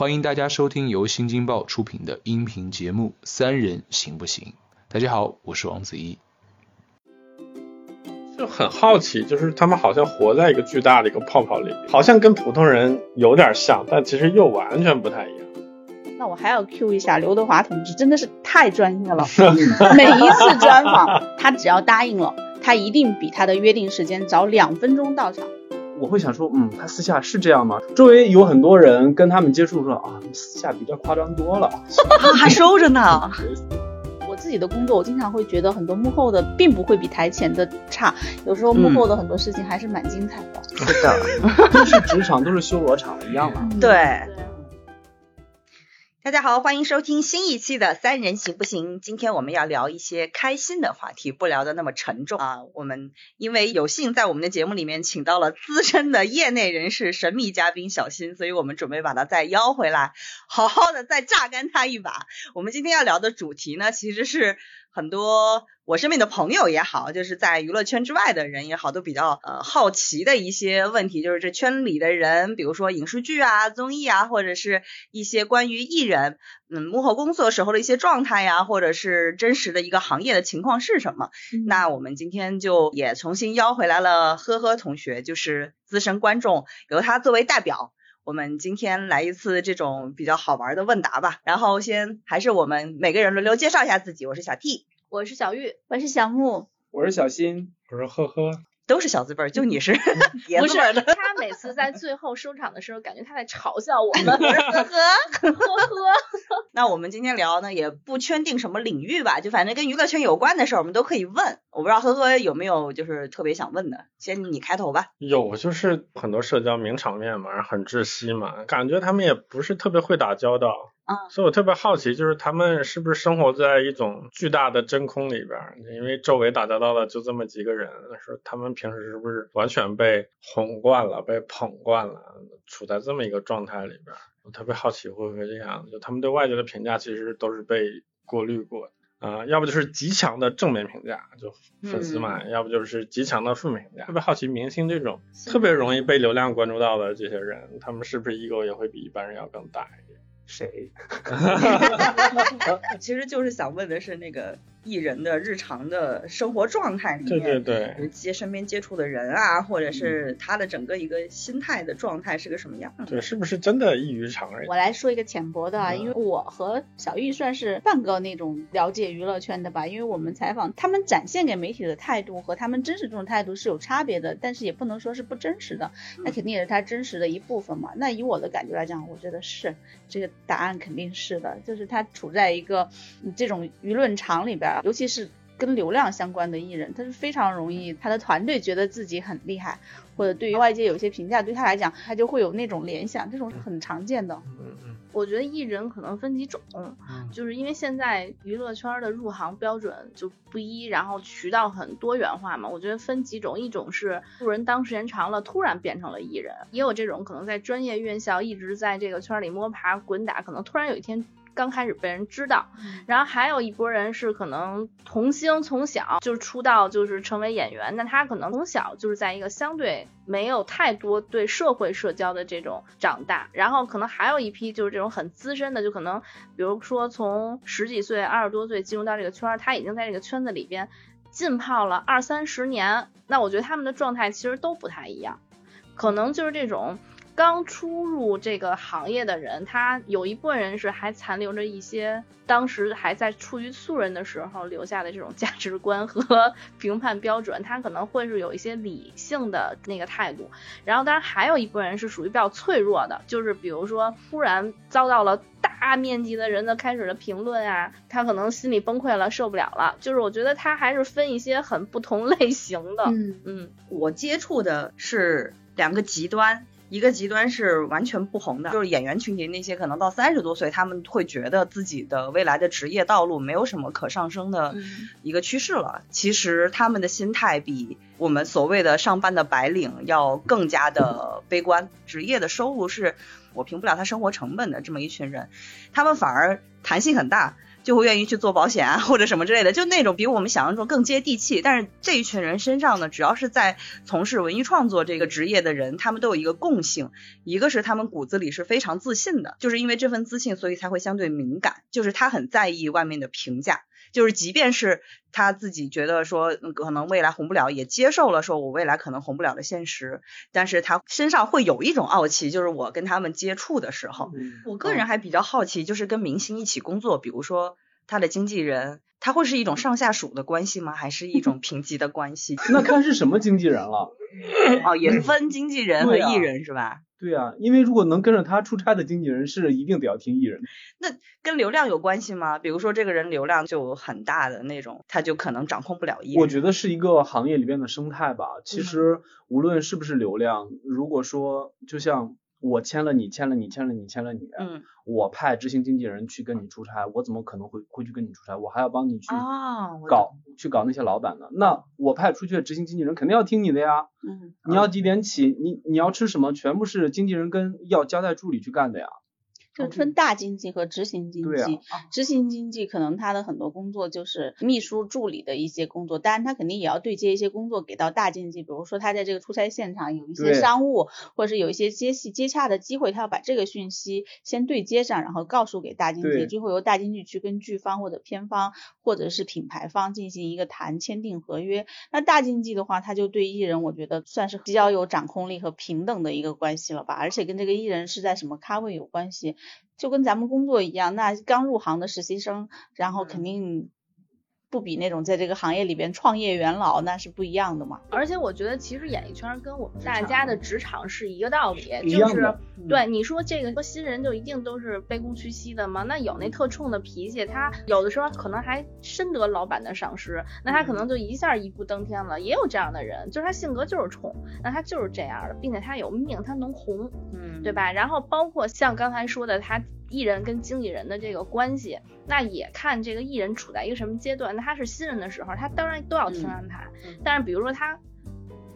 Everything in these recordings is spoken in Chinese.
欢迎大家收听由新京报出品的音频节目《三人行不行》。大家好，我是王子怡。就很好奇，就是他们好像活在一个巨大的一个泡泡里，好像跟普通人有点像，但其实又完全不太一样。那我还要 Q 一下刘德华同志，真的是太专业了。每一次专访，他只要答应了，他一定比他的约定时间早两分钟到场。我会想说，嗯，他私下是这样吗？周围有很多人跟他们接触说啊，私下比较夸张多了，还收着呢。我自己的工作，我经常会觉得很多幕后的并不会比台前的差，有时候幕后的很多事情还是蛮精彩的。是的，都是职场，都是修罗场一样嘛。对。大家好，欢迎收听新一期的《三人行不行》。今天我们要聊一些开心的话题，不聊的那么沉重啊。我们因为有幸在我们的节目里面请到了资深的业内人士、神秘嘉宾小新，所以我们准备把他再邀回来，好好的再榨干他一把。我们今天要聊的主题呢，其实是。很多我身边的朋友也好，就是在娱乐圈之外的人也好，都比较呃好奇的一些问题，就是这圈里的人，比如说影视剧啊、综艺啊，或者是一些关于艺人嗯幕后工作时候的一些状态呀，或者是真实的一个行业的情况是什么？那我们今天就也重新邀回来了呵呵同学，就是资深观众，由他作为代表。我们今天来一次这种比较好玩的问答吧，然后先还是我们每个人轮流介绍一下自己。我是小 T，我是小玉，我是小木，我是小新，我是呵呵。都是小字辈儿，就你是 爷们儿的。他每次在最后收场的时候，感觉他在嘲笑我们。呵呵呵呵。那我们今天聊呢，也不圈定什么领域吧，就反正跟娱乐圈有关的事儿，我们都可以问。我不知道呵呵有没有就是特别想问的，先你开头吧。有，就是很多社交名场面嘛，很窒息嘛，感觉他们也不是特别会打交道。所以我特别好奇，就是他们是不是生活在一种巨大的真空里边？因为周围打交道的就这么几个人，说他们平时是不是完全被哄惯了、被捧惯了，处在这么一个状态里边？我特别好奇会不会这样？就他们对外界的评价其实都是被过滤过的啊，要不就是极强的正面评价，就粉丝嘛，要不就是极强的负面评价。特别好奇明星这种特别容易被流量关注到的这些人，他们是不是 ego 也会比一般人要更大一点？谁？其实就是想问的是那个。艺人的日常的生活状态里面，对对对，接身边接触的人啊，或者是他的整个一个心态的状态是个什么样？对，是不是真的异于常人？我来说一个浅薄的，啊因为我和小玉算是半个那种了解娱乐圈的吧，因为我们采访他们展现给媒体的态度和他们真实这种态度是有差别的，但是也不能说是不真实的，那肯定也是他真实的一部分嘛。那以我的感觉来讲，我觉得是这个答案肯定是的，就是他处在一个这种舆论场里边，尤其是。跟流量相关的艺人，他是非常容易，他的团队觉得自己很厉害，或者对于外界有一些评价，对他来讲，他就会有那种联想，这种是很常见的。嗯嗯，我觉得艺人可能分几种，就是因为现在娱乐圈的入行标准就不一，然后渠道很多元化嘛。我觉得分几种，一种是路人当时间长了，突然变成了艺人，也有这种可能在专业院校一直在这个圈里摸爬滚打，可能突然有一天。刚开始被人知道，然后还有一波人是可能童星从小就是出道就是成为演员，那他可能从小就是在一个相对没有太多对社会社交的这种长大，然后可能还有一批就是这种很资深的，就可能比如说从十几岁、二十多岁进入到这个圈，他已经在这个圈子里边浸泡了二三十年，那我觉得他们的状态其实都不太一样，可能就是这种。刚出入这个行业的人，他有一部分人是还残留着一些当时还在处于素人的时候留下的这种价值观和 评判标准，他可能会是有一些理性的那个态度。然后，当然还有一部分人是属于比较脆弱的，就是比如说突然遭到了大面积的人的开始的评论啊，他可能心里崩溃了，受不了了。就是我觉得他还是分一些很不同 类型的。嗯嗯，我接触的是两个极端。一个极端是完全不红的，就是演员群体那些可能到三十多岁，他们会觉得自己的未来的职业道路没有什么可上升的一个趋势了。其实他们的心态比我们所谓的上班的白领要更加的悲观。职业的收入是我平不了他生活成本的这么一群人，他们反而弹性很大。就会愿意去做保险啊 或者什么之类的，就那种比我们想象中更接地气。但是这一群人身上呢，只要是在从事文艺创作这个职业的人，他们都有一个共性，一个是他们骨子里是非常自信的，就是因为这份自信，所以才会相对敏感，就是他很在意外面的评价。就是即便是他自己觉得说可能未来红不了，也接受了说我未来可能红不了的现实，但是他身上会有一种傲气，就是我跟他们接触的时候，我个人还比较好奇，就是跟明星一起工作，比如说他的经纪人，他会是一种上下属的关系吗？还是一种 平级的关系？那看是什么经纪人了。哦，也分经纪人和艺人是吧？对啊，因为如果能跟着他出差的经纪人是一定得要听艺人。那跟流量有关系吗？比如说这个人流量就很大的那种，他就可能掌控不了艺人。我觉得是一个行业里边的生态吧。其实无论是不是流量，如果说就像。我签了你，签了你，签了你，签了你。嗯。我派执行经纪人去跟你出差，我怎么可能会会去跟你出差？我还要帮你去搞去搞那些老板呢。那我派出去的执行经纪人肯定要听你的呀。嗯。你要几点起？你你要吃什么？全部是经纪人跟要交代助理去干的呀。就分大经济和执行经济，执行经济可能他的很多工作就是秘书助理的一些工作，当然他肯定也要对接一些工作给到大经济，比如说他在这个出差现场有一些商务或者是有一些接戏接洽的机会，他要把这个讯息先对接上，然后告诉给大经济，最后由大经济去跟剧方或者片方或者是品牌方进行一个谈签订合约。那大经济的话，他就对艺人我觉得算是比较有掌控力和平等的一个关系了吧，而且跟这个艺人是在什么咖位有关系。就跟咱们工作一样，那刚入行的实习生，然后肯定。不比那种在这个行业里边创业元老那是不一样的嘛。而且我觉得其实演艺圈跟我们大家的职场是一个道理，就是对你说这个说新人就一定都是卑躬屈膝的吗？那有那特冲的脾气，他有的时候可能还深得老板的赏识，那他可能就一下一步登天了。也有这样的人，就是他性格就是冲，那他就是这样的，并且他有命，他能红，嗯，对吧？然后包括像刚才说的他。艺人跟经纪人的这个关系，那也看这个艺人处在一个什么阶段。那他是新人的时候，他当然都要听安排。但是比如说他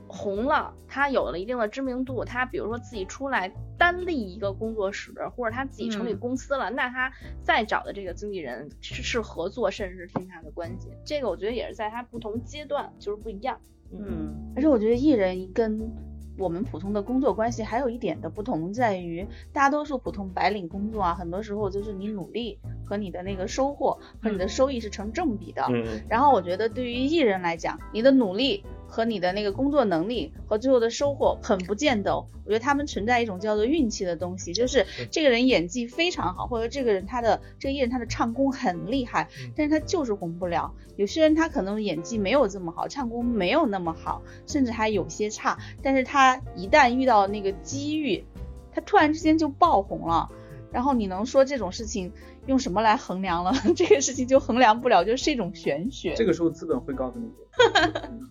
红了，他有了一定的知名度，他比如说自己出来单立一个工作室，或者他自己成立公司了，那他再找的这个经纪人是是合作，甚至是听他的关系。这个我觉得也是在他不同阶段就是不一样。嗯，而且我觉得艺人跟。我们普通的工作关系还有一点的不同在于，大多数普通白领工作啊，很多时候就是你努力和你的那个收获和你的收益是成正比的。嗯。然后我觉得对于艺人来讲，你的努力。和你的那个工作能力和最后的收获很不见得，我觉得他们存在一种叫做运气的东西，就是这个人演技非常好，或者这个人他的这个艺人他的唱功很厉害，但是他就是红不了。有些人他可能演技没有这么好，唱功没有那么好，甚至还有些差，但是他一旦遇到那个机遇，他突然之间就爆红了。然后你能说这种事情用什么来衡量了？这个事情就衡量不了，就是一种玄学。这个时候资本会告诉你，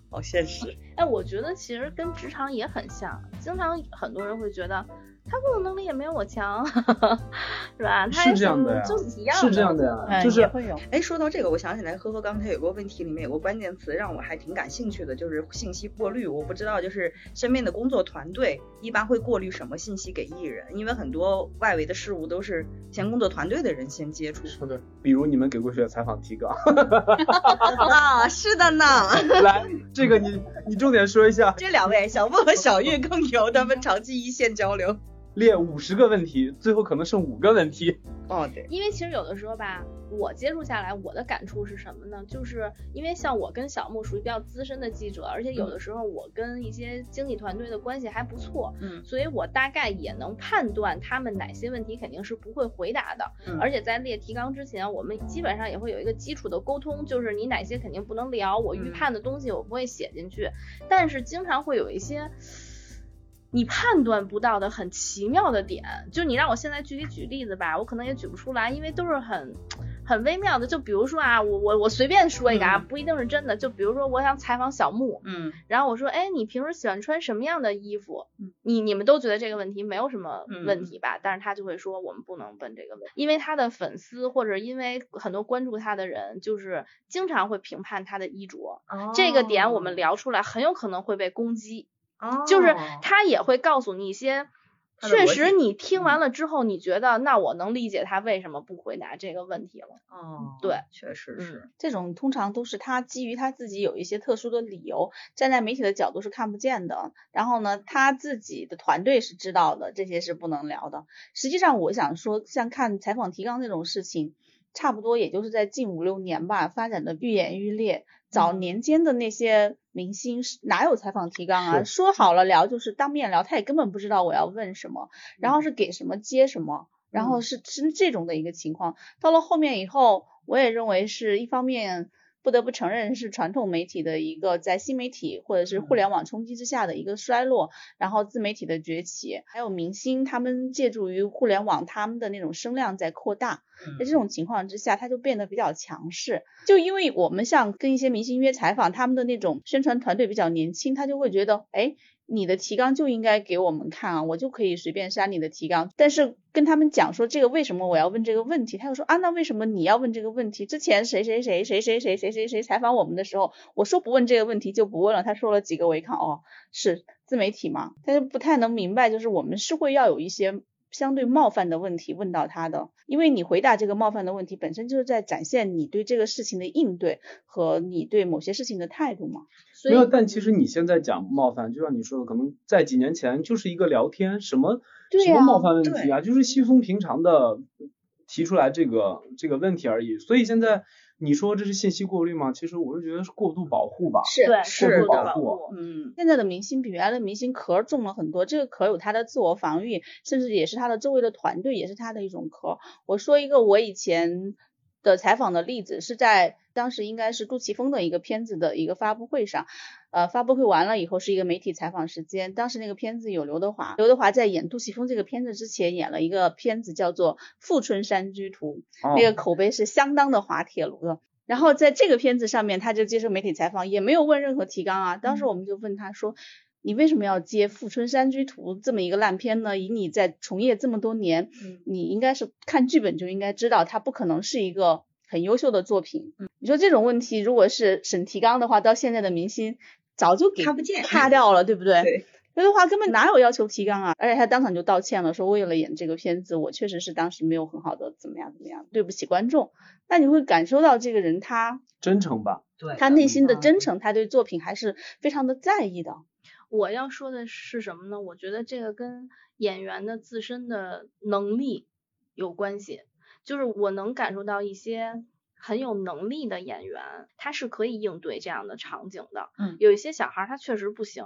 好现实。哎，我觉得其实跟职场也很像，经常很多人会觉得。他工作能力也没有我强，是吧？是这样的呀，就是一样的，是这样的呀，就是会有。哎，说到这个，我想起来，呵呵刚才有个问题，里面有个关键词让我还挺感兴趣的，就是信息过滤。我不知道，就是身边的工作团队一般会过滤什么信息给艺人，因为很多外围的事物都是先工作团队的人先接触。是的，比如你们给过去的采访提纲。啊，是的呢。来，这个你你重点说一下。这两位小莫和小玉更牛，他们长期一线交流。列五十个问题，最后可能剩五个问题。哦，对，因为其实有的时候吧，我接触下来，我的感触是什么呢？就是因为像我跟小木属于比较资深的记者，而且有的时候我跟一些经理团队的关系还不错，嗯，所以我大概也能判断他们哪些问题肯定是不会回答的。嗯，而且在列提纲之前，我们基本上也会有一个基础的沟通，就是你哪些肯定不能聊，我预判的东西我不会写进去，但是经常会有一些。你判断不到的很奇妙的点，就你让我现在具体举例子吧，我可能也举不出来，因为都是很很微妙的。就比如说啊，我我我随便说一个啊，不一定是真的。就比如说，我想采访小木，嗯，然后我说，哎，你平时喜欢穿什么样的衣服？你你们都觉得这个问题没有什么问题吧？但是他就会说，我们不能问这个问题，因为他的粉丝或者因为很多关注他的人，就是经常会评判他的衣着，这个点我们聊出来很有可能会被攻击。就是他也会告诉你一些确实，你听完了之后，你觉得那我能理解他为什么不回答这个问题了。哦，对，确实是这种，通常都是他基于他自己有一些特殊的理由，站在媒体的角度是看不见的。然后呢，他自己的团队是知道的，这些是不能聊的。实际上，我想说，像看采访提纲这种事情，差不多也就是在近五六年吧，发展的愈演愈烈。早年间的那些明星是哪有采访提纲啊？说好了聊就是当面聊，他也根本不知道我要问什么，然后是给什么接什么，然后是是这种的一个情况。到了后面以后，我也认为是一方面。不得不承认是传统媒体的一个在新媒体或者是互联网冲击之下的一个衰落，然后自媒体的崛起，还有明星他们借助于互联网，他们的那种声量在扩大，在这种情况之下，他就变得比较强势。就因为我们像跟一些明星约采访，他们的那种宣传团队比较年轻，他就会觉得，哎。你的提纲就应该给我们看啊，我就可以随便删你的提纲。但是跟他们讲说这个为什么我要问这个问题，他又说啊，那为什么你要问这个问题？之前谁谁谁谁谁谁谁谁谁采访我们的时候，我说不问这个问题就不问了。他说了几个违抗哦，是自媒体嘛？他就不太能明白，就是我们是会要有一些相对冒犯的问题问到他的，因为你回答这个冒犯的问题本身就是在展现你对这个事情的应对和你对某些事情的态度嘛。没有，但其实你现在讲冒犯，就像你说的，可能在几年前就是一个聊天，什么什么冒犯问题啊，就是稀松平常的提出来这个这个问题而已。所以现在你说这是信息过滤吗？其实我是觉得是过度保护吧。是是过度保护。嗯，现在的明星比原来的明星壳重了很多，这个壳有他的自我防御，甚至也是他的周围的团队，也是他的一种壳。我说一个我以前。的采访的例子是在当时应该是杜琪峰的一个片子的一个发布会上，呃，发布会完了以后是一个媒体采访时间，当时那个片子有刘德华，刘德华在演杜琪峰这个片子之前演了一个片子叫做《富春山居图》，那个口碑是相当的滑铁卢的。然后在这个片子上面他就接受媒体采访，也没有问任何提纲啊，当时我们就问他说。你为什么要接《富春山居图》这么一个烂片呢？以你在从业这么多年，你应该是看剧本就应该知道，它不可能是一个很优秀的作品。你说这种问题，如果是审提纲的话，到现在的明星早就给看不见、擦掉了，对不对？对。刘德华根本哪有要求提纲啊？而且他当场就道歉了，说为了演这个片子，我确实是当时没有很好的怎么样怎么样，对不起观众。那你会感受到这个人他真诚吧？对，他内心的真诚，他对作品还是非常的在意的。我要说的是什么呢？我觉得这个跟演员的自身的能力有关系，就是我能感受到一些很有能力的演员，他是可以应对这样的场景的。嗯，有一些小孩他确实不行，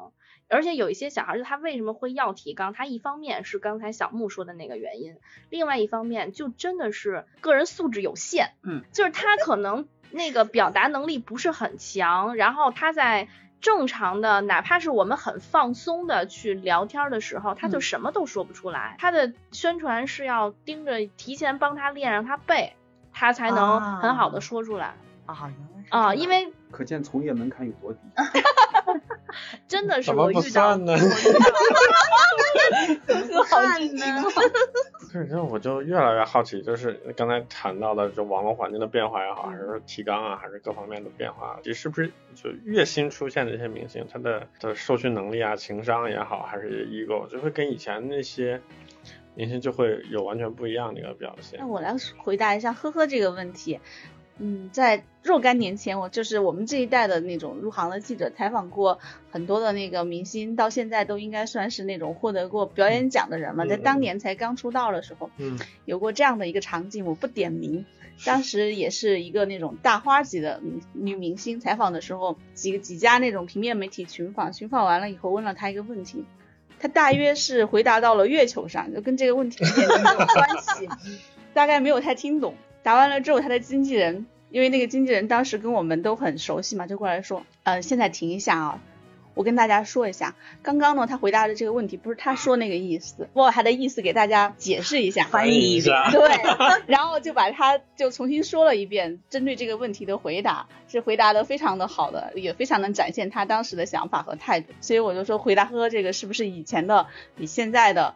而且有一些小孩就他为什么会要提纲？他一方面是刚才小木说的那个原因，另外一方面就真的是个人素质有限。嗯，就是他可能那个表达能力不是很强，然后他在。正常的，哪怕是我们很放松的去聊天的时候，他就什么都说不出来。他的宣传是要盯着提前帮他练，让他背，他才能很好的说出来。啊，啊，因为可见从业门槛有多低。真的是我遇到。呢？不算呢。是，这我就越来越好奇，就是刚才谈到的，就网络环境的变化也好，还是说提纲啊，还是各方面的变化，你是不是就越新出现的这些明星，他的的受训能力啊、情商也好，还是 ego，就会跟以前那些明星就会有完全不一样的一个表现？那我来回答一下呵呵这个问题。嗯，在若干年前，我就是我们这一代的那种入行的记者，采访过很多的那个明星，到现在都应该算是那种获得过表演奖的人了。在当年才刚出道的时候，嗯，有过这样的一个场景，我不点名。当时也是一个那种大花级的女明星，采访的时候，几个几家那种平面媒体群访，群访完了以后问了她一个问题，她大约是回答到了月球上，就跟这个问题一点都没有关系，大概没有太听懂。答完了之后，他的经纪人，因为那个经纪人当时跟我们都很熟悉嘛，就过来说，呃，现在停一下啊，我跟大家说一下，刚刚呢他回答的这个问题不是他说那个意思，我把他的意思给大家解释一下，翻译一遍，对，然后就把他就重新说了一遍，针对这个问题的回答是回答的非常的好的，也非常能展现他当时的想法和态度，所以我就说回答呵呵这个是不是以前的比现在的。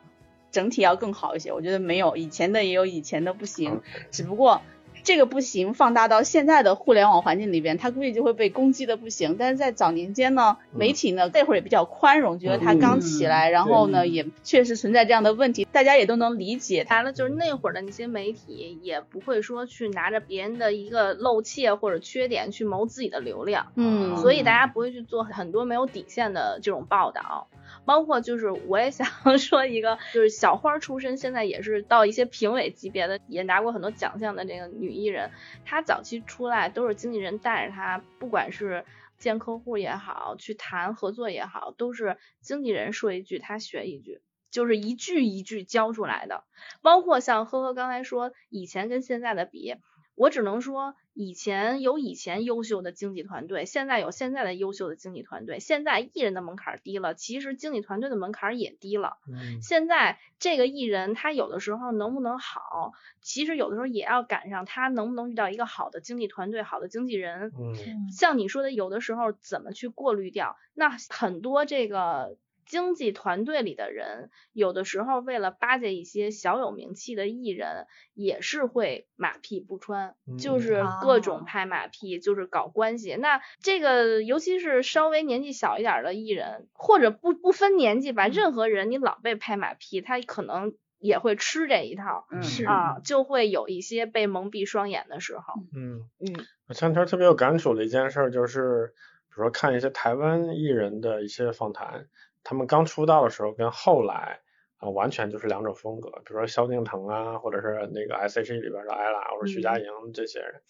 整体要更好一些，我觉得没有以前的也有以前的不行，只不过这个不行，放大到现在的互联网环境里边，他估计就会被攻击的不行。但是在早年间呢，媒体呢那会儿也比较宽容，觉得他刚起来，然后呢也确实存在这样的问题，大家也都能理解。完了就是那会儿的那些媒体也不会说去拿着别人的一个漏怯或者缺点去谋自己的流量，嗯，所以大家不会去做很多没有底线的这种报道。包括就是我也想 说一个，就是小花出身，现在也是到一些评委级别的，也拿过很多奖项的这个女艺人，她早期出来都是经纪人带着她，不管是见客户也好，去谈合作也好，都是经纪人说一句她学一句，就是一句一句教出来的。包括像呵呵刚才说，以前跟现在的比。我只能说，以前有以前优秀的经纪团队，现在有现在的优秀的经纪团队。现在艺人的门槛低了，其实经纪团队的门槛也低了。现在这个艺人他有的时候能不能好，其实有的时候也要赶上他能不能遇到一个好的经纪团队、好的经纪人。像你说的，有的时候怎么去过滤掉？那很多这个。经纪团队里的人，有的时候为了巴结一些小有名气的艺人，也是会马屁不穿，就是各种拍马屁，就是搞关系。那这个，尤其是稍微年纪小一点的艺人，或者不不分年纪吧，任何人你老被拍马屁，他可能也会吃这一套，是啊，就会有一些被蒙蔽双眼的时候。嗯嗯，我前天特别有感触的一件事就是，比如说看一些台湾艺人的一些访谈。他们刚出道的时候跟后来啊完全就是两种风格，比如说萧敬腾啊，或者是那个 S.H.E 里边的 ella 或者徐佳莹这些人，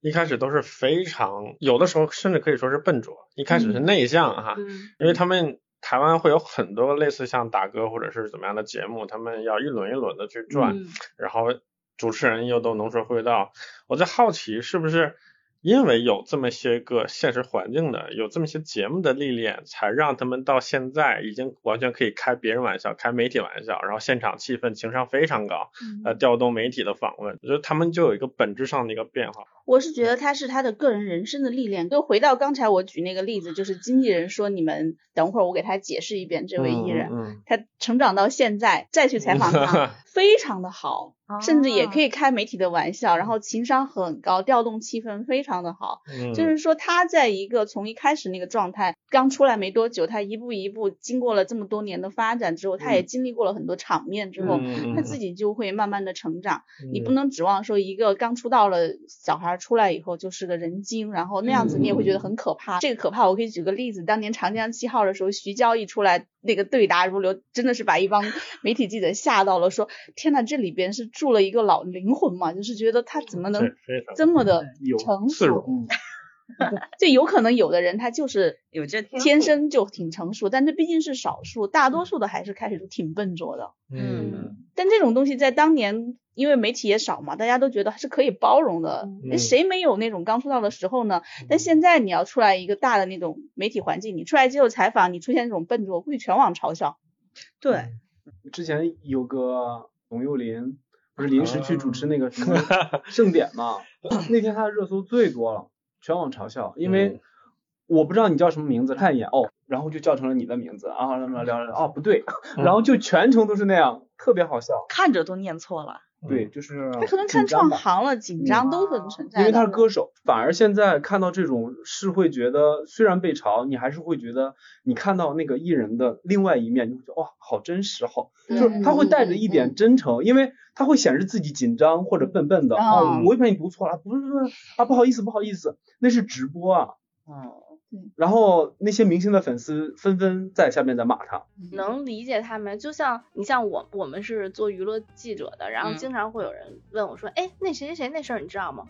一开始都是非常有的时候甚至可以说是笨拙，一开始是内向哈，因为他们台湾会有很多类似像打歌或者是怎么样的节目，他们要一轮一轮的去转，然后主持人又都能说会道，我在好奇是不是。因为有这么些个现实环境的，有这么些节目的历练，才让他们到现在已经完全可以开别人玩笑、开媒体玩笑，然后现场气氛情商非常高，呃，调动媒体的访问，我觉得他们就有一个本质上的一个变化。我是觉得他是他的个人人生的历练。就回到刚才我举那个例子，就是经纪人说你们等会儿我给他解释一遍，这位艺人他成长到现在再去采访他，非常的好。甚至也可以开媒体的玩笑，然后情商很高，调动气氛非常的好。嗯，就是说他在一个从一开始那个状态，刚出来没多久，他一步一步经过了这么多年的发展之后，他也经历过了很多场面之后，他自己就会慢慢的成长。你不能指望说一个刚出道了小孩出来以后就是个人精，然后那样子你也会觉得很可怕。这个可怕，我可以举个例子，当年长江七号的时候，徐娇一出来。那个对答如流，真的是把一帮 媒体记者吓到了，说天呐，这里边是住了一个老灵魂嘛，就是觉得他怎么能这么的成熟？就有可能有的人他就是 有这天生就挺成熟，但这毕竟是少数，大多数的还是开始都挺笨拙的。嗯，但这种东西在当年。因为媒体也少嘛，大家都觉得还是可以包容的。谁没有那种刚出道的时候呢？但现在你要出来一个大的那种媒体环境，你出来接受采访，你出现这种笨拙，估计全网嘲笑。对，之前有个董又霖，不是临时去主持那个什么盛典嘛？那天他的热搜最多了，全网嘲笑，因为我不知道你叫什么名字，看一眼哦，然后就叫成了你的名字啊，聊聊聊，哦不对，然后就全程都是那样，特别好笑，看着都念错了。对，就是他可能看创行了，紧张都很存在。因为他是歌手，反而现在看到这种是会觉得，虽然被嘲，你还是会觉得你看到那个艺人的另外一面，你会觉得哇，好真实，好，就是他会带着一点真诚，因为他会显示自己紧张或者笨笨的。哦，我以为你读错了，不是不是啊，不好意思不好意思，那是直播啊。哦。然后那些明星的粉丝纷纷在下面在骂他，能理解他们。就像你像我，我们是做娱乐记者的，然后经常会有人问我说，哎，那谁谁谁那事儿你知道吗？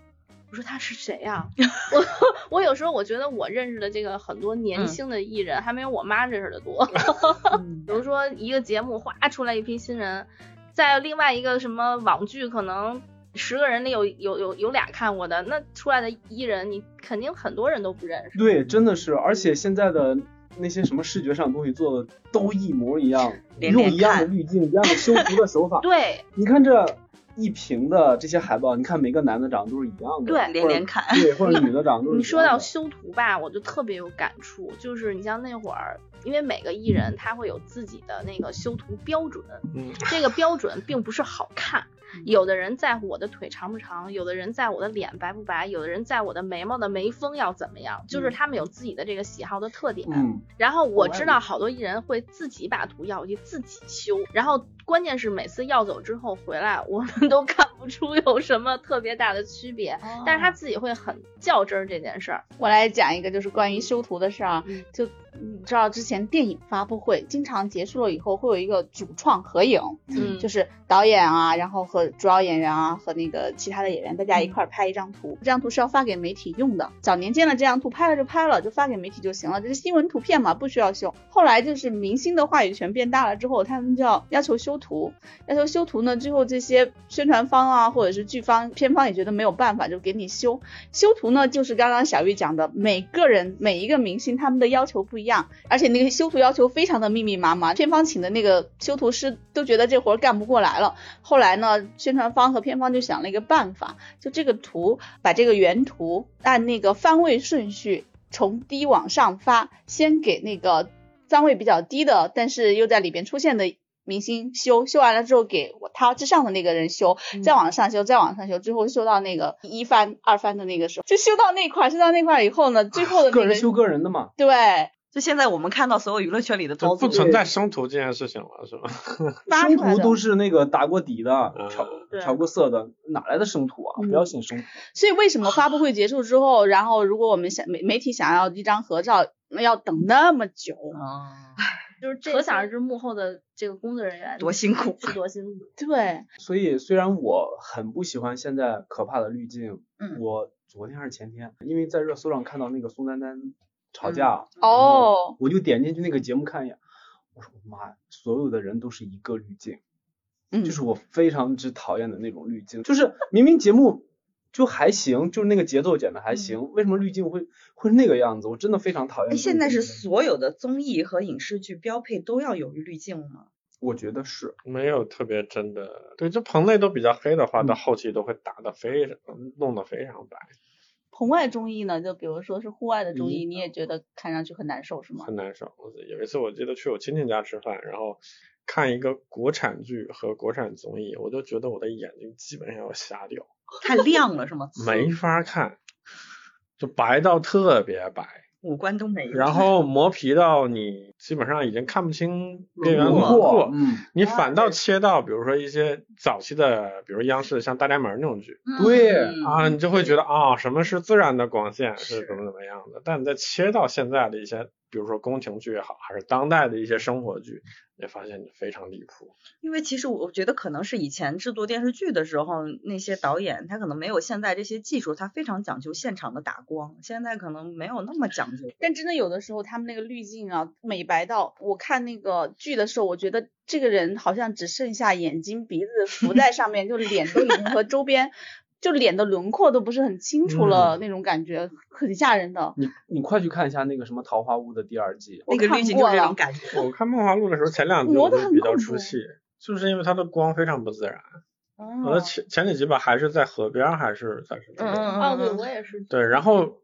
我说他是谁呀？我我有时候我觉得我认识的这个很多年轻的艺人还没有我妈认识的多。比如说一个节目哗出来一批新人，在另外一个什么网剧可能。十个人里有有有有俩看过的，那出来的艺人你肯定很多人都不认识。对，真的是，而且现在的那些什么视觉上的东西做的都一模一样，用一样的滤镜、一样的修图的手法。对，你看这一屏的这些海报，你看每个男的长得都是一样的，对，连连看，对，或者女的长得都是。你说到修图吧，我就特别有感触，就是你像那会儿，因为每个艺人他会有自己的那个修图标准，嗯，这个标准并不是好看。有的人在乎我的腿长不长，有的人在我的脸白不白，有的人在我的眉毛的眉峰要怎么样，就是他们有自己的这个喜好的特点。嗯，然后我知道好多艺人会自己把图要回去自己修，然后关键是每次要走之后回来，我们都看不出有什么特别大的区别，但是他自己会很较真儿这件事儿。我来讲一个就是关于修图的事儿，就。你知道之前电影发布会经常结束了以后会有一个主创合影，嗯，就是导演啊，然后和主要演员啊和那个其他的演员大家一块拍一张图，这张图是要发给媒体用的。早年间的这张图拍了就拍了，就发给媒体就行了，这是新闻图片嘛，不需要修。后来就是明星的话语权变大了之后，他们就要要求修图，要求修图呢，最后这些宣传方啊或者是剧方片方也觉得没有办法，就给你修。修图呢，就是刚刚小玉讲的，每个人每一个明星他们的要求不一样。样，而且那个修图要求非常的密密麻麻，片方请的那个修图师都觉得这活干不过来了。后来呢，宣传方和片方就想了一个办法，就这个图把这个原图按那个方位顺序从低往上发，先给那个番位比较低的，但是又在里边出现的明星修，修完了之后给他之上的那个人修，再往上修，再往上修，最后修到那个一番、二番的那个时候，就修到那块，修到那块以后呢，最后的个人修个人的嘛，对。就现在我们看到所有娱乐圈里的都不存在生图这件事情了，是吧？生图都是那个打过底的，调调过色的，哪来的生图啊？不要信生图。所以为什么发布会结束之后，然后如果我们想媒媒体想要一张合照，那要等那么久啊？就是可想而知幕后的这个工作人员多辛苦，是多辛苦。对。所以虽然我很不喜欢现在可怕的滤镜，我昨天还是前天，因为在热搜上看到那个宋丹丹。吵架哦，我就点进去那个节目看一眼，我说妈呀，所有的人都是一个滤镜，嗯，就是我非常之讨厌的那种滤镜，就是明明节目就还行，就是那个节奏剪的还行，为什么滤镜会会那个样子？我真的非常讨厌。现在是所有的综艺和影视剧标配都要有滤镜吗？我觉得是，没有特别真的，对，这棚内都比较黑的话，到后期都会打的非常，弄得非常白。棚外中医呢，就比如说是户外的综艺，你也觉得看上去很难受是吗？很难受。有一次我记得去我亲戚家吃饭，然后看一个国产剧和国产综艺，我就觉得我的眼睛基本上要瞎掉。太亮了是吗？没法看，就白到特别白。五官都没，然后磨皮到你基本上已经看不清边缘轮廓，嗯，你反倒切到比如说一些早期的，比如央视像《大宅门》那种剧，对啊，你就会觉得啊，什么是自然的光线是。怎么怎么样的，但你再切到现在的一些。比如说宫廷剧也好，还是当代的一些生活剧，也发现你非常离谱。因为其实我觉得可能是以前制作电视剧的时候，那些导演他可能没有现在这些技术，他非常讲究现场的打光。现在可能没有那么讲究。但真的有的时候他们那个滤镜啊，美白到我看那个剧的时候，我觉得这个人好像只剩下眼睛、鼻子浮在上面，就脸都已经和周边。就脸的轮廓都不是很清楚了，那种感觉很吓人的。你你快去看一下那个什么《桃花坞》的第二季，那个滤镜就这种感觉。我看《梦华录》的时候，前两集我比较出戏，就是因为它的光非常不自然。哦。前前几集吧，还是在河边，还是在什么？嗯嗯哦，对我也是。对，然后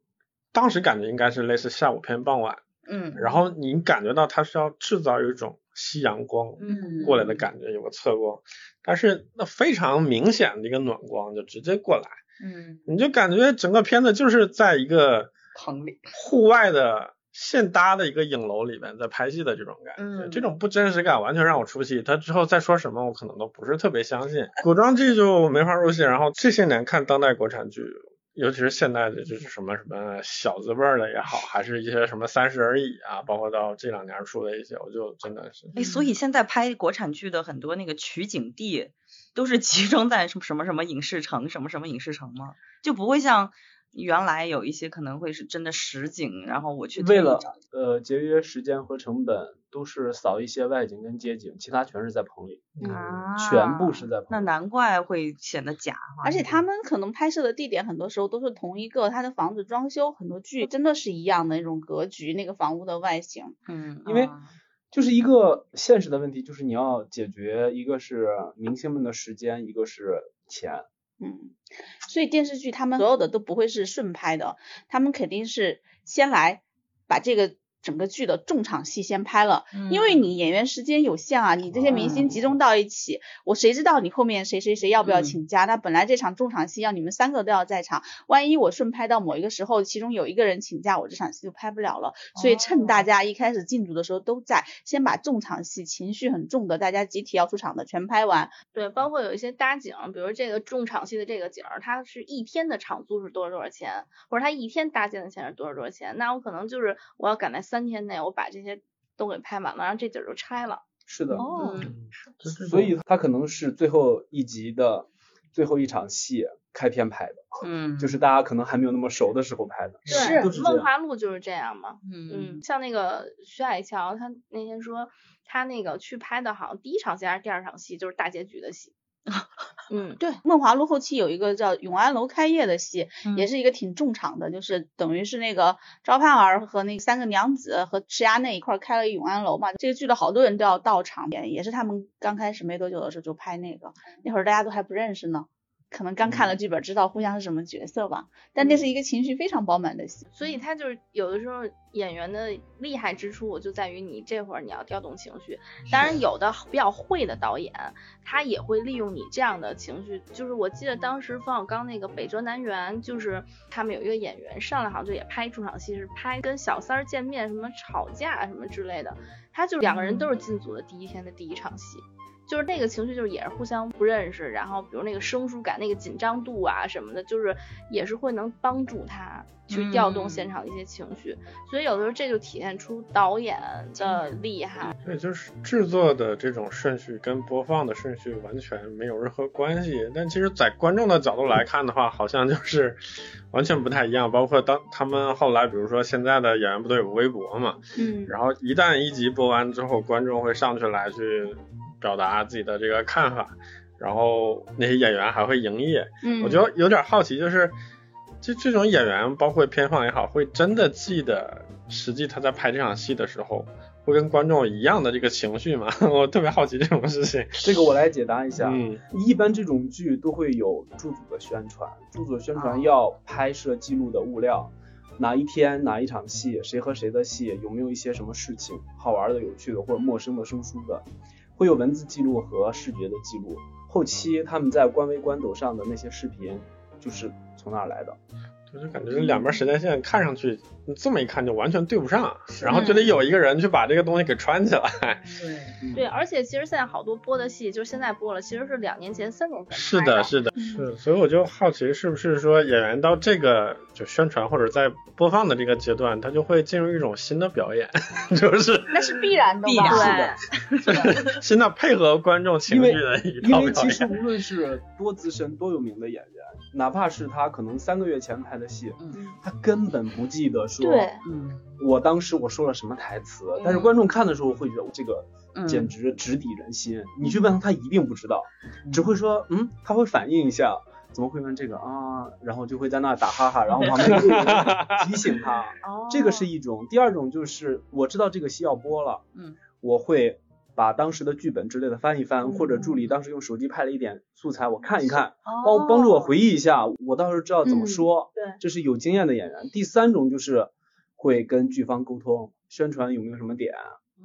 当时感觉应该是类似下午偏傍晚。嗯。然后你感觉到它是要制造一种夕阳光过来的感觉，有个侧光。但是那非常明显的一个暖光就直接过来，嗯，你就感觉整个片子就是在一个棚里户外的现搭的一个影楼里面在拍戏的这种感觉，这种不真实感完全让我出戏。他之后再说什么我可能都不是特别相信，古装剧就没法入戏。然后这些年看当代国产剧。尤其是现在的就是什么什么小字辈的也好，还是一些什么三十而已啊，包括到这两年出的一些，我就真的是。哎，所以现在拍国产剧的很多那个取景地都是集中在什么什么什么影视城，什么什么影视城吗？就不会像。原来有一些可能会是真的实景，然后我去为了呃节约时间和成本，都是扫一些外景跟街景，其他全是在棚里，啊，全部是在棚。那难怪会显得假。而且他们可能拍摄的地点很多时候都是同一个，他的房子装修很多剧真的是一样的那种格局，那个房屋的外形，嗯，因为就是一个现实的问题，就是你要解决一个是明星们的时间，一个是。钱。嗯，所以电视剧他们所有的都不会是顺拍的，他们肯定是先来把这个。整个剧的重场戏先拍了，因为你演员时间有限啊，你这些明星集中到一起，我谁知道你后面谁谁谁要不要请假？那本来这场重场戏要你们三个都要在场，万一我顺拍到某一个时候，其中有一个人请假，我这场戏就拍不了了。所以趁大家一开始进组的时候都在，先把重场戏、情绪很重的，大家集体要出场的全拍完。对，包括有一些搭景，比如这个重场戏的这个景，它是一天的场租是多少多少钱，或者它一天搭建的钱是多少多少钱，那我可能就是我要赶在三。三天内我把这些都给拍完了，然后这景就拆了。是的，哦，所以他可能是最后一集的最后一场戏开篇拍的，嗯，就是大家可能还没有那么熟的时候拍的。是，《梦华录》就是这样嘛。嗯嗯，像那个徐海乔，他那天说他那个去拍的，好像第一场戏还是第二场戏，就是大结局的戏。嗯，对，梦华录后期有一个叫永安楼开业的戏，也是一个挺重场的，就是等于是那个赵盼儿和那三个娘子和池衙内一块开了永安楼嘛。这个剧的好多人都要到场演，也是他们刚开始没多久的时候就拍那个，那会儿大家都还不认识呢。可能刚看了剧本，知道互相是什么角色吧，但那是一个情绪非常饱满的戏，所以他就是有的时候演员的厉害之处就在于你这会儿你要调动情绪。当然，有的比较会的导演，他也会利用你这样的情绪。就是我记得当时冯小刚那个《北辙南辕》，就是他们有一个演员上来好像就也拍出场戏，是拍跟小三儿见面什么吵架什么之类的，他就两个人都是进组的第一天的第一场戏。就是那个情绪，就是也是互相不认识，然后比如那个生疏感、那个紧张度啊什么的，就是也是会能帮助他去调动现场的一些情绪。所以有的时候这就体现出导演的厉害。对，就是制作的这种顺序跟播放的顺序完全没有任何关系。但其实，在观众的角度来看的话，好像就是 完全不太一样。包括当他们后来，比如说现在的演员不都有微博嘛？嗯。然后一旦一集播完之后，观众会上去来去。表达自己的这个看法，然后那些演员还会营业。嗯，我就有点好奇，就是这这种演员，包括片方也好，会真的记得实际他在拍这场戏的时候，会跟观众一样的这个情绪吗？我特别好奇这种事情。这个我来解答一下。嗯，一般这种剧都会有剧组的宣传，剧组的宣传要拍摄记录的物料，哪一天哪一场戏，谁和谁的戏，有没有一些什么事情好玩的、有趣的或者陌生的、生疏的。会有文字记录和视觉的记录，后期他们在官微官抖上的那些视频，就是从那儿来的。就是感觉两边时间线看上去，你这么一看就完全对不上，然后就得有一个人去把这个东西给穿起来。对对，而且其实现在好多播的戏，就是现在播了，其实是两年前、三年前是的，是的，是。所以我就好奇，是不是说演员到这个就宣传或者在播放的这个阶段，他就会进入一种新的表演，就是那是必然的，必然的，新的配合观众情绪的一套因为其实无论是多资深、多有名的演员，哪怕是他可能三个月前拍的戏，他根本不记得说，嗯，我当时我说了什么台词，但是观众看的时候会觉得这个简直直抵人心。你去问他，他一定不知道，只会说，嗯，他会反应一下，怎么会问这个啊？然后就会在那打哈哈，然后旁边 提醒他。这个是一种，第二种就是我知道这个戏要播了，嗯，我会。把当时的剧本之类的翻一翻，或者助理当时用手机拍了一点素材，我看一看，帮帮助我回忆一下，我到时候知道怎么说。对，这是有经验的演员。第三种就是会跟剧方沟通，宣传有没有什么点，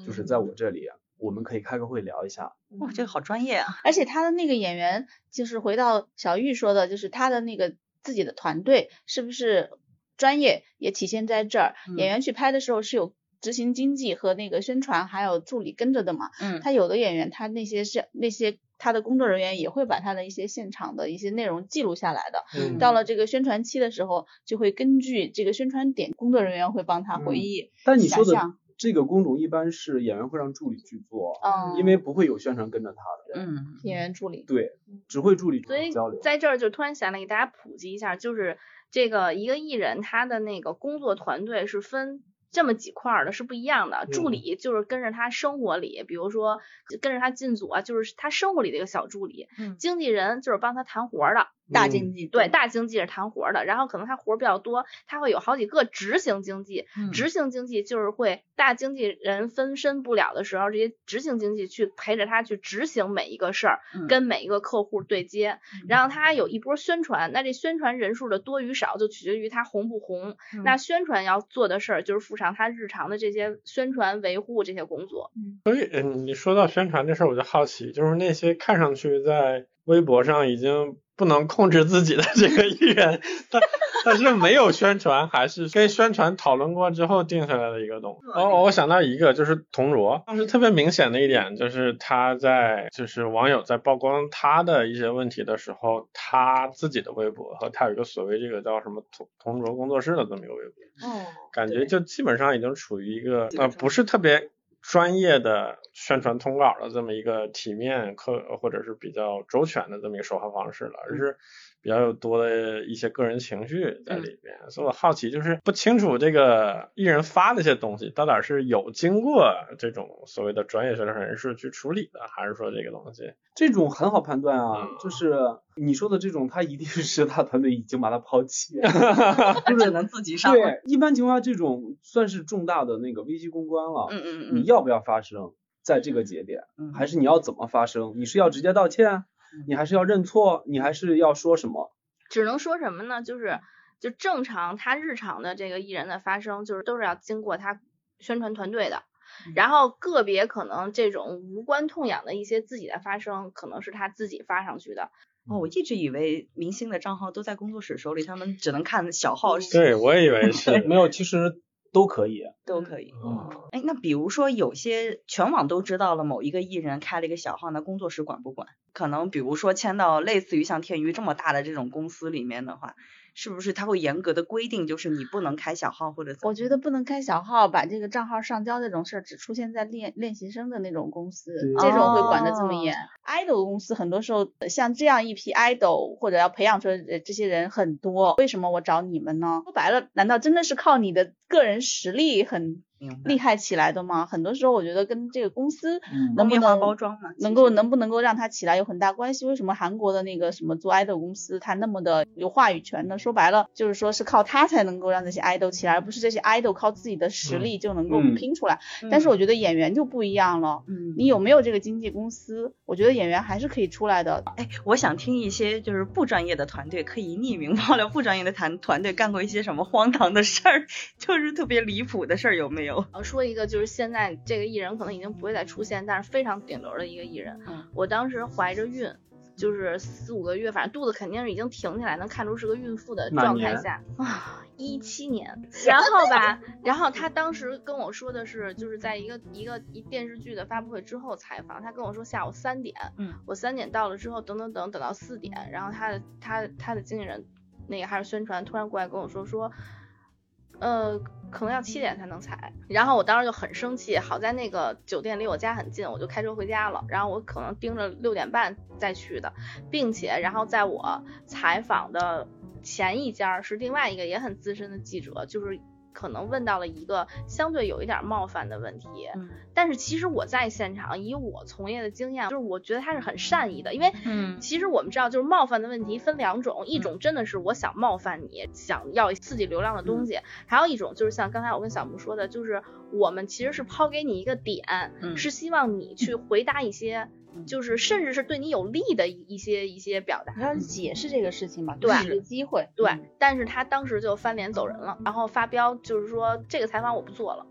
就是在我这里，我们可以开个会聊一下。哇，这个好专业啊！而且他的那个演员，就是回到小玉说的，就是他的那个自己的团队是不是专业，也体现在这儿。演员去拍的时候是有。执行经济和那个宣传还有助理跟着的嘛，嗯，他有的演员他那些是那些他的工作人员也会把他的一些现场的一些内容记录下来的，嗯，到了这个宣传期的时候，就会根据这个宣传点，工作人员会帮他回忆。但你说的这个工种一般是演员会让助理去做，嗯，因为不会有宣传跟着他的，嗯，演员助理，对，只会助理所以。在这儿就突然想来给大家普及一下，就是这个一个艺人他的那个工作团队是分。这么几块儿的是不一样的，助理就是跟着他生活里，比如说跟着他进组啊，就是他生活里的一个小助理。经纪人就是帮他谈活的，大经济对大经济是谈活的，然后可能他活比较多，他会有好几个执行经济，执行经济就是会大经纪人分身不了的时候，这些执行经济去陪着他去执行每一个事儿，跟每一个客户对接，然后他有一波宣传，那这宣传人数的多与少就取决于他红不红，那宣传要做的事儿就是附上他日常的这些宣传维护这些工作。所以，嗯，你说到宣传这事儿，我就好奇，就是那些看上去在微博上已经。不能控制自己的这个艺人，他他是没有宣传，还是跟宣传讨论过之后定下来的一个东西？哦，我想到一个，就是铜锣，当时特别明显的一点就是他在就是网友在曝光他的一些问题的时候，他自己的微博和他有一个所谓这个叫什么铜铜锣工作室的这么一个微博，哦，感觉就基本上已经处于一个呃不是特别。专业的宣传通稿的这么一个体面、客或者是比较周全的这么一个说话方式了，而是。比较有多的一些个人情绪在里边，所以我好奇，就是不清楚这个艺人发的一些东西到底是有经过这种所谓的专业宣传人士去处理的，还是说这个东西这种很好判断啊，就是你说的这种，他一定是他团队已经把他抛弃，就 只能自己上。对，一般情况下这种算是重大的那个危机公关了。嗯嗯嗯。你要不要发声在这个节点？还是你要怎么发声？你是要直接道歉？你还是要认错，你还是要说什么？只能说什么呢？就是就正常，他日常的这个艺人的发声，就是都是要经过他宣传团队的。然后个别可能这种无关痛痒的一些自己的发声，可能是他自己发上去的。哦，我一直以为明星的账号都在工作室手里，他们只能看小号。对，我也以为是。没有，其实。都可以，都可以。嗯，哎，那比如说有些全网都知道了某一个艺人开了一个小号，那工作室管不管？可能比如说签到类似于像天娱这么大的这种公司里面的话。是不是他会严格的规定，就是你不能开小号或者？我觉得不能开小号，把这个账号上交这种事儿，只出现在练练习生的那种公司，这种会管的这么严。idol 公司很多时候像这样一批 idol 或者要培养出来这些人很多，为什么我找你们呢？说白了，难道真的是靠你的个人实力很？厉害起来的吗？很多时候我觉得跟这个公司能不能包装能够能不能够让它起来有很大关系。为什么韩国的那个什么做 idol 公司它那么的有话语权呢？说白了就是说是靠它才能够让这些 idol 起来，而不是这些 idol 靠自己的实力就能够拼出来。但是我觉得演员就不一样了，你有没有这个经纪公司？我觉得演员还是可以出来的。哎，我想听一些就是不专业的团队可以匿名爆料不专业的团团队干过一些什么荒唐的事儿，就是特别离谱的事儿，有没有？呃，说一个就是现在这个艺人可能已经不会再出现，但是非常顶流的一个艺人。嗯，我当时怀着孕，就是四五个月，反正肚子肯定是已经挺起来，能看出是个孕妇的状态下啊，一七年。然后吧，然后他当时跟我说的是，就是在一个一个一电视剧的发布会之后采访，他跟我说下午三点，嗯，我三点到了之后，等等等等到四点，然后他的他他的经纪人那个还是宣传，突然过来跟我说说。呃，可能要七点才能采，然后我当时就很生气。好在那个酒店离我家很近，我就开车回家了。然后我可能盯着六点半再去的，并且然后在我采访的前一家是另外一个也很资深的记者，就是。可能问到了一个相对有一点冒犯的问题，嗯，但是其实我在现场以我从业的经验，就是我觉得他是很善意的，因为，嗯，其实我们知道就是冒犯的问题分两种，一种真的是我想冒犯你，想要刺激流量的东西，还有一种就是像刚才我跟小木说的，就是我们其实是抛给你一个点，嗯，是希望你去回答一些。就是甚至是对你有利的一些一些表达，要解释这个事情嘛，对，机会，对，但是他当时就翻脸走人了，然后发飙，就是说这个采访我不做了。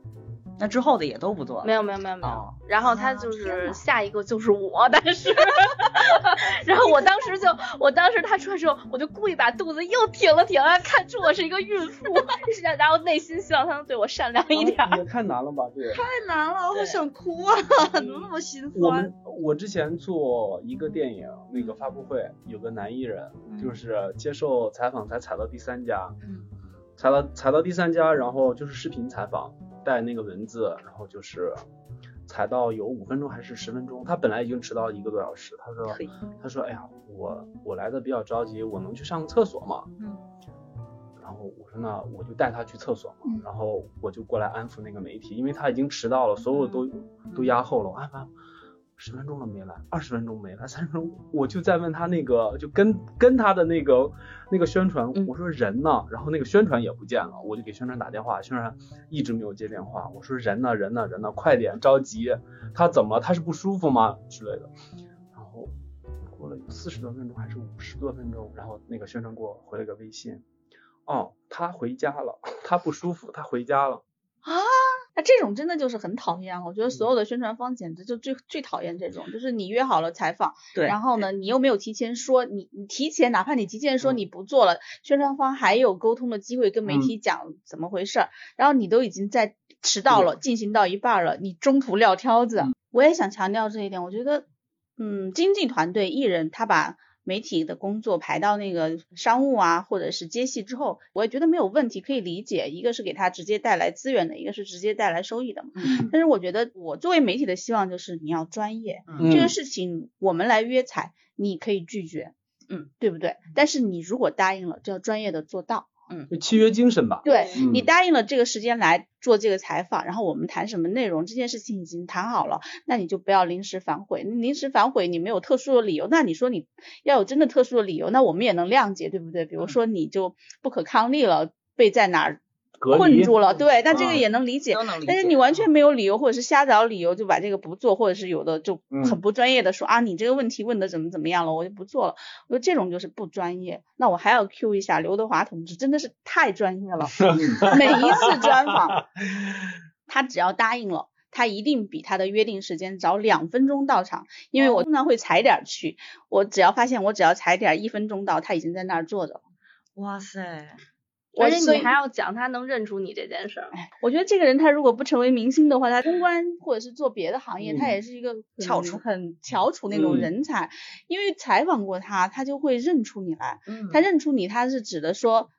那之后的也都不做了，没有没有没有没有。然后他就是下一个就是我，但是 然后我当时就，我当时他出来之后，我就故意把肚子又挺了挺，看出我是一个孕妇，然后内心希望他能对我善良一点。也太难了吧，这个太难了，我好想哭啊，怎么那么心酸？我们我之前做一个电影那个发布会，有个男艺人，就是接受采访才踩到第三家，嗯，采到踩到第三家，然后就是视频采访。带那个文字，然后就是踩到有五分钟还是十分钟，他本来已经迟到一个多小时，他说他说哎呀我我来的比较着急，我能去上个厕所吗？嗯，然后我说那我就带他去厕所嘛，然后我就过来安抚那个媒体，因为他已经迟到了，所有都都压后了，我安抚。十分钟了没来，二十分钟没来，三十分钟，我就在问他那个，就跟跟他的那个那个宣传，我说人呢？然后那个宣传也不见了，我就给宣传打电话，宣传一直没有接电话，我说人呢？人呢？人呢？快点，着急，他怎么了？他是不舒服吗？之类的。然后过了四十多分钟还是五十多分钟，然后那个宣传给我回了个微信，哦，他回家了，他不舒服，他回家了。这种真的就是很讨厌，我觉得所有的宣传方简直就最最讨厌这种，就是你约好了采访，对，然后呢，你又没有提前说，你你提前，哪怕你提前说你不做了，宣传方还有沟通的机会跟媒体讲怎么回事儿，然后你都已经在迟到了，进行到一半了，你中途撂挑子，我也想强调这一点，我觉得，嗯，经纪团队艺人他把。媒体的工作排到那个商务啊，或者是接戏之后，我也觉得没有问题，可以理解。一个是给他直接带来资源的，一个是直接带来收益的嘛。嗯。但是我觉得我作为媒体的希望就是你要专业，这个事情我们来约采，你可以拒绝，嗯，对不对？但是你如果答应了，就要专业的做到。嗯，契约精神吧。对你答应了这个时间来做这个采访，然后我们谈什么内容，这件事情已经谈好了，那你就不要临时反悔。临时反悔，你没有特殊的理由，那你说你要有真的特殊的理由，那我们也能谅解，对不对？比如说你就不可抗力了，被在哪儿？困住了，对，但这个也能理解，但是你完全没有理由，或者是瞎找理由就把这个不做，或者是有的就很不专业的说啊，你这个问题问的怎么怎么样了，我就不做了。我说这种就是不专业。那我还要 Q 一下刘德华同志，真的是太专业了。每一次专访，他只要答应了，他一定比他的约定时间早两分钟到场，因为我通常会踩点去，我只要发现我只要踩点一分钟到，他已经在那儿坐着了。哇塞！而且你还要讲他能认出你这件事儿，我觉得这个人他如果不成为明星的话，他公关或者是做别的行业，他也是一个翘楚，很翘楚那种人才。因为采访过他，他就会认出你来。他认出你，他是指的说，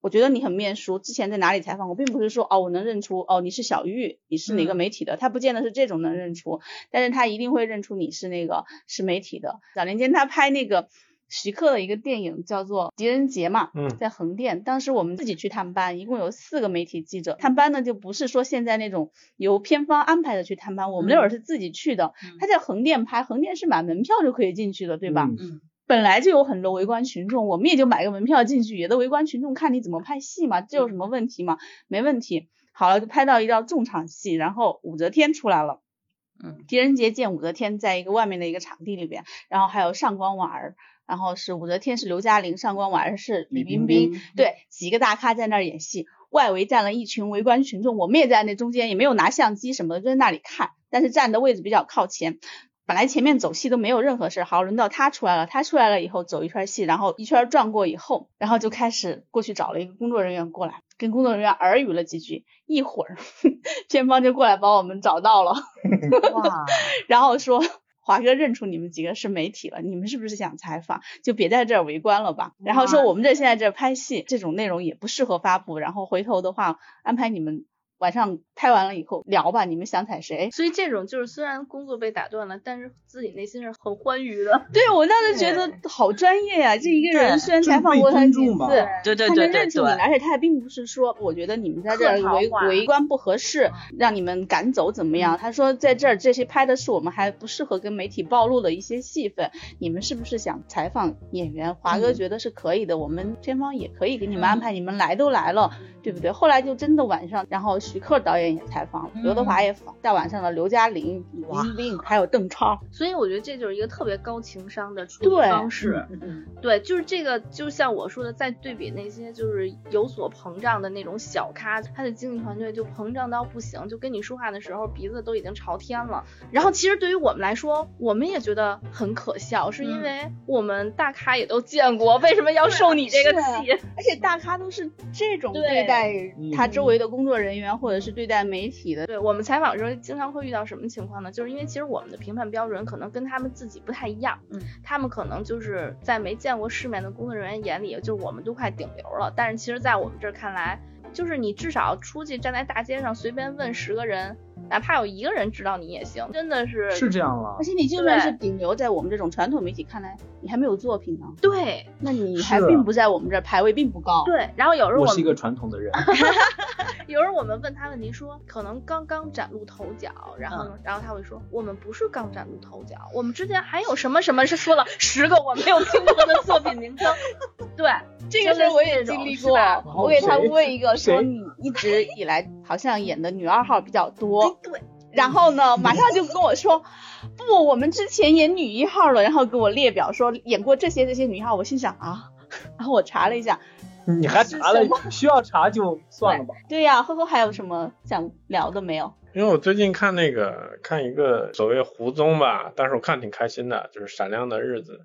我觉得你很面熟，之前在哪里采访过，并不是说哦，我能认出哦，你是小玉，你是哪个媒体的，他不见得是这种能认出，但是他一定会认出你是那个是媒体的。早年间他拍那个。徐克的一个电影叫做《狄仁杰》嘛，在横店，当时我们自己去探班，一共有四个媒体记者探班呢，就不是说现在那种由片方安排的去探班，我们那会儿是自己去的。他在横店拍，横店是买门票就可以进去的，对吧？嗯。本来就有很多围观群众，我们也就买个门票进去，也都围观群众看你怎么拍戏嘛，这有什么问题吗？没问题。好了，就拍到一道重场戏，然后武则天出来了。嗯。狄仁杰见武则天在一个外面的一个场地里边，然后还有上官婉儿。然后是武则天，是刘嘉玲，上官婉儿是李冰冰，对，几个大咖在那儿演戏，外围站了一群围观群众，我们也在那中间，也没有拿相机什么的，就在那里看，但是站的位置比较靠前。本来前面走戏都没有任何事，好，轮到他出来了，他出来了以后走一圈戏，然后一圈转过以后，然后就开始过去找了一个工作人员过来，跟工作人员耳语了几句，一会儿 片方就过来把我们找到了，哇，然后说。华哥认出你们几个是媒体了，你们是不是想采访？就别在这儿围观了吧。然后说我们这现在这拍戏，这种内容也不适合发布。然后回头的话，安排你们。晚上拍完了以后聊吧，你们想踩谁？所以这种就是虽然工作被打断了，但是自己内心是很欢愉的。对我当时觉得好专业呀，这一个人虽然采访过他几次，对对对，他能认出你，而且他也并不是说我觉得你们在这儿围围观不合适，让你们赶走怎么样？他说在这儿这些拍的是我们还不适合跟媒体暴露的一些戏份，你们是不是想采访演员？华哥觉得是可以的，我们片方也可以给你们安排，你们来都来了，对不对？后来就真的晚上，然后。徐克导演也采访，刘德华也访大晚上的，刘嘉玲、李冰冰还有邓超，所以我觉得这就是一个特别高情商的处理方式。对，就是这个，就像我说的，在对比那些就是有所膨胀的那种小咖，他的经纪团队就膨胀到不行，就跟你说话的时候鼻子都已经朝天了。然后其实对于我们来说，我们也觉得很可笑，是因为我们大咖也都见过，为什么要受你这个气？而且大咖都是这种对待他周围的工作人员。或者是对待媒体的，对我们采访的时候经常会遇到什么情况呢？就是因为其实我们的评判标准可能跟他们自己不太一样，嗯，他们可能就是在没见过世面的工作人员眼里，就是我们都快顶流了。但是其实，在我们这儿看来，就是你至少出去站在大街上随便问十个人。哪怕有一个人知道你也行，真的是是这样了。而且你就算是顶流，在我们这种传统媒体看来，你还没有作品呢。对，那你还并不在我们这儿排位并不高。对，然后有时候我是一个传统的人。有时候我们问他问题说，可能刚刚崭露头角，然后然后他会说，我们不是刚崭露头角，我们之前还有什么什么是说了十个我没有听过的作品名称。对，这个事儿我也经历过。我给他问一个，说你一直以来好像演的女二号比较多。对。然后呢，马上就跟我说，不，我们之前演女一号了。然后给我列表说演过这些这些女一号。我心想啊，然后我查了一下。你还查了？需要查就算了吧。对呀，呵呵，还有什么想聊的没有？因为我最近看那个看一个所谓胡综吧，但是我看挺开心的，就是《闪亮的日子》。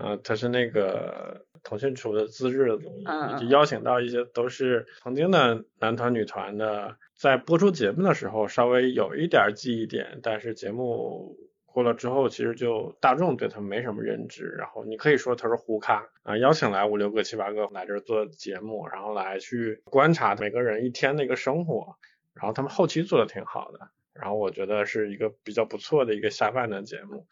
啊，它是那个腾讯出的自制的综艺，就邀请到一些都是曾经的男团女团的，在播出节目的时候稍微有一点记忆点，但是节目。过了之后，其实就大众对他们没什么认知，然后你可以说他是胡咖啊，邀请来五六个、七八个来这儿做节目，然后来去观察每个人一天的一个生活，然后他们后期做的挺好的，然后我觉得是一个比较不错的一个下饭的节目。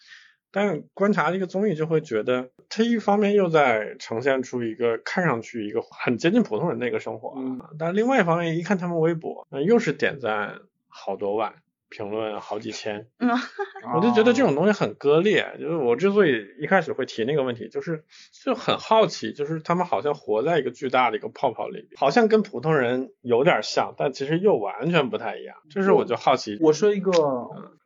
但观察这个综艺就会觉得，他一方面又在呈现出一个看上去一个很接近普通人的一个生活，但另外一方面一看他们微博，那又是点赞好多万。评论好几千，嗯，我就觉得这种东西很割裂。就是我之所以一开始会提那个问题，就是就很好奇，就是他们好像活在一个巨大的一个泡泡里，好像跟普通人有点像，但其实又完全不太一样。就是我就好奇，我说一个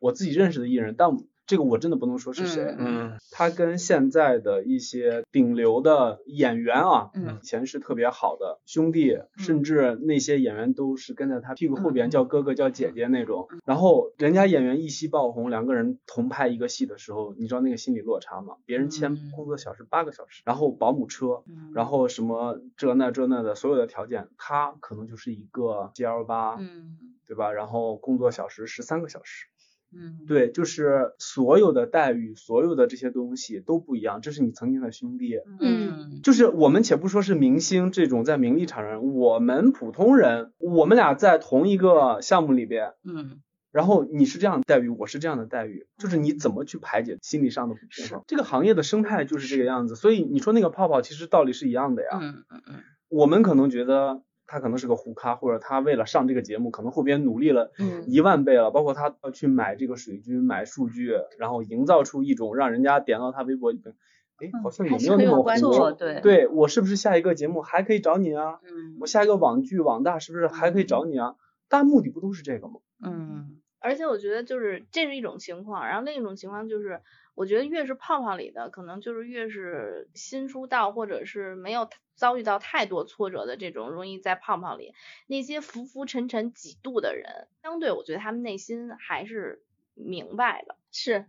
我自己认识的艺人，但。这个我真的不能说是谁，嗯，他跟现在的一些顶流的演员啊，嗯，以前是特别好的兄弟，甚至那些演员都是跟在他屁股后边叫哥哥叫姐姐那种。然后人家演员一夕爆红，两个人同拍一个戏的时候，你知道那个心理落差吗？别人签工作小时八个小时，然后保姆车，然后什么这那这那的所有的条件，他可能就是一个 G L 八，嗯，对吧？然后工作小时十三个小时。嗯，对，就是所有的待遇，所有的这些东西都不一样。这是你曾经的兄弟，嗯，就是我们且不说是明星这种在名利场上，我们普通人，我们俩在同一个项目里边，嗯，然后你是这样的待遇，我是这样的待遇，就是你怎么去排解心理上的不平衡？这个行业的生态就是这个样子。所以你说那个泡泡，其实道理是一样的呀。嗯嗯嗯，我们可能觉得。他可能是个胡咖，或者他为了上这个节目，可能后边努力了一万倍了，包括他要去买这个水军、买数据，然后营造出一种让人家点到他微博里面，哎，好像也没有那么火。对，对我是不是下一个节目还可以找你啊？嗯，我下一个网剧、网大是不是还可以找你啊？大家目的不都是这个吗？嗯，而且我觉得就是这是一种情况，然后另一种情况就是。我觉得越是泡泡里的，可能就是越是新出道或者是没有遭遇到太多挫折的这种，容易在泡泡里。那些浮浮沉沉几度的人，相对我觉得他们内心还是明白的。是，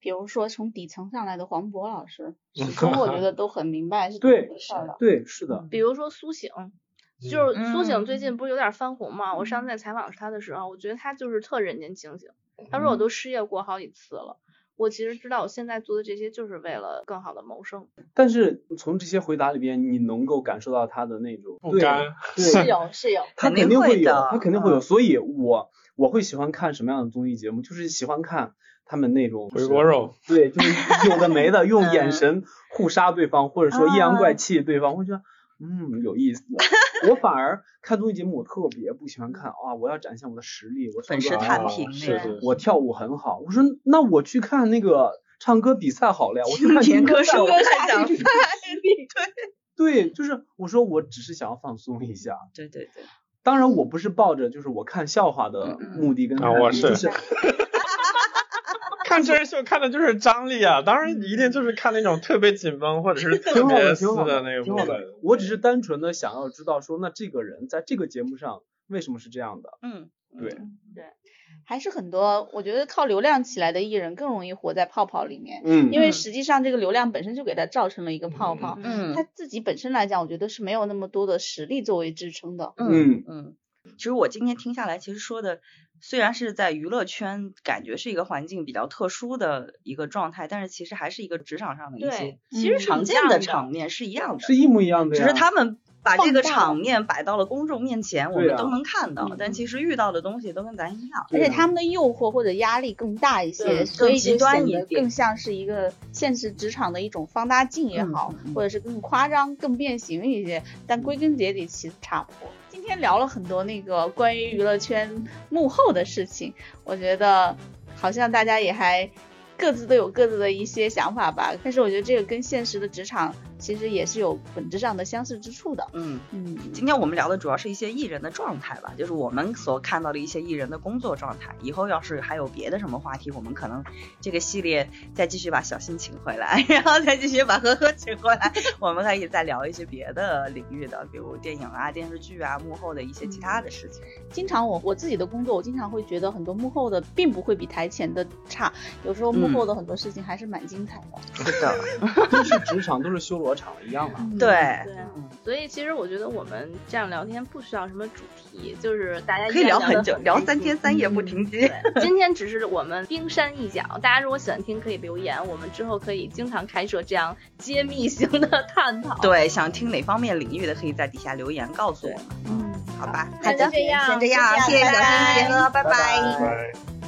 比如说从底层上来的黄渤老师，始终 我觉得都很明白是回事儿的。对，是的。比如说苏醒，就是苏醒最近不是有点翻红嘛？我上次在采访他的时候，我觉得他就是特人间清醒。他说我都失业过好几次了。我其实知道，我现在做的这些就是为了更好的谋生。但是从这些回答里边，你能够感受到他的那种不甘，是有是有，他肯定会有，他肯定会有。所以，我我会喜欢看什么样的综艺节目？就是喜欢看他们那种回锅肉，对，就是有的没的，用眼神互杀对方，或者说阴阳怪气对方，我觉得。嗯，有意思。我反而看综艺节目，我特别不喜欢看啊！我要展现我的实力，我粉饰太平是我跳舞很好。我说那我去看那个唱歌比赛好了呀，我去 看田歌手比赛。对对，就是我说我只是想要放松一下。对对对。当然我不是抱着就是我看笑话的目的跟啊，我是。看真人秀看的就是张力啊，当然一定就是看那种特别紧绷或者是特别撕的那个部分。我只是单纯的想要知道说，那这个人在这个节目上为什么是这样的？嗯，对对，还是很多，我觉得靠流量起来的艺人更容易活在泡泡里面。嗯，因为实际上这个流量本身就给他造成了一个泡泡。嗯，他自己本身来讲，我觉得是没有那么多的实力作为支撑的。嗯嗯。其实我今天听下来，其实说的虽然是在娱乐圈，感觉是一个环境比较特殊的一个状态，但是其实还是一个职场上的一些其实常见的场面是一样的，是一模一样的。只是他们把这个场面摆到了公众面前，我们都能看到，但其实遇到的东西都跟咱一样。而且他们的诱惑或者压力更大一些，所以就显得更像是一个现实职场的一种放大镜也好，或者是更夸张、更变形一些。但归根结底其实差不多。今天聊了很多那个关于娱乐圈幕后的事情，我觉得好像大家也还。各自都有各自的一些想法吧，但是我觉得这个跟现实的职场。其实也是有本质上的相似之处的。嗯嗯，今天我们聊的主要是一些艺人的状态吧，就是我们所看到的一些艺人的工作状态。以后要是还有别的什么话题，我们可能这个系列再继续把小新请回来，然后再继续把呵呵请回来，我们可以再聊一些别的领域的，比如电影啊、电视剧啊、幕后的一些其他的事情。经常我我自己的工作，我经常会觉得很多幕后的并不会比台前的差，有时候幕后的很多事情还是蛮精彩的。是的，都是职场，都是修罗。场一样嘛，对对，所以其实我觉得我们这样聊天不需要什么主题，就是大家可以聊很久，聊三天三夜不停歇。今天只是我们冰山一角，大家如果喜欢听可以留言，我们之后可以经常开设这样揭秘型的探讨。对，想听哪方面领域的可以在底下留言告诉我们。嗯，好吧，好的，先这样，先这样，谢谢小新姐，拜拜。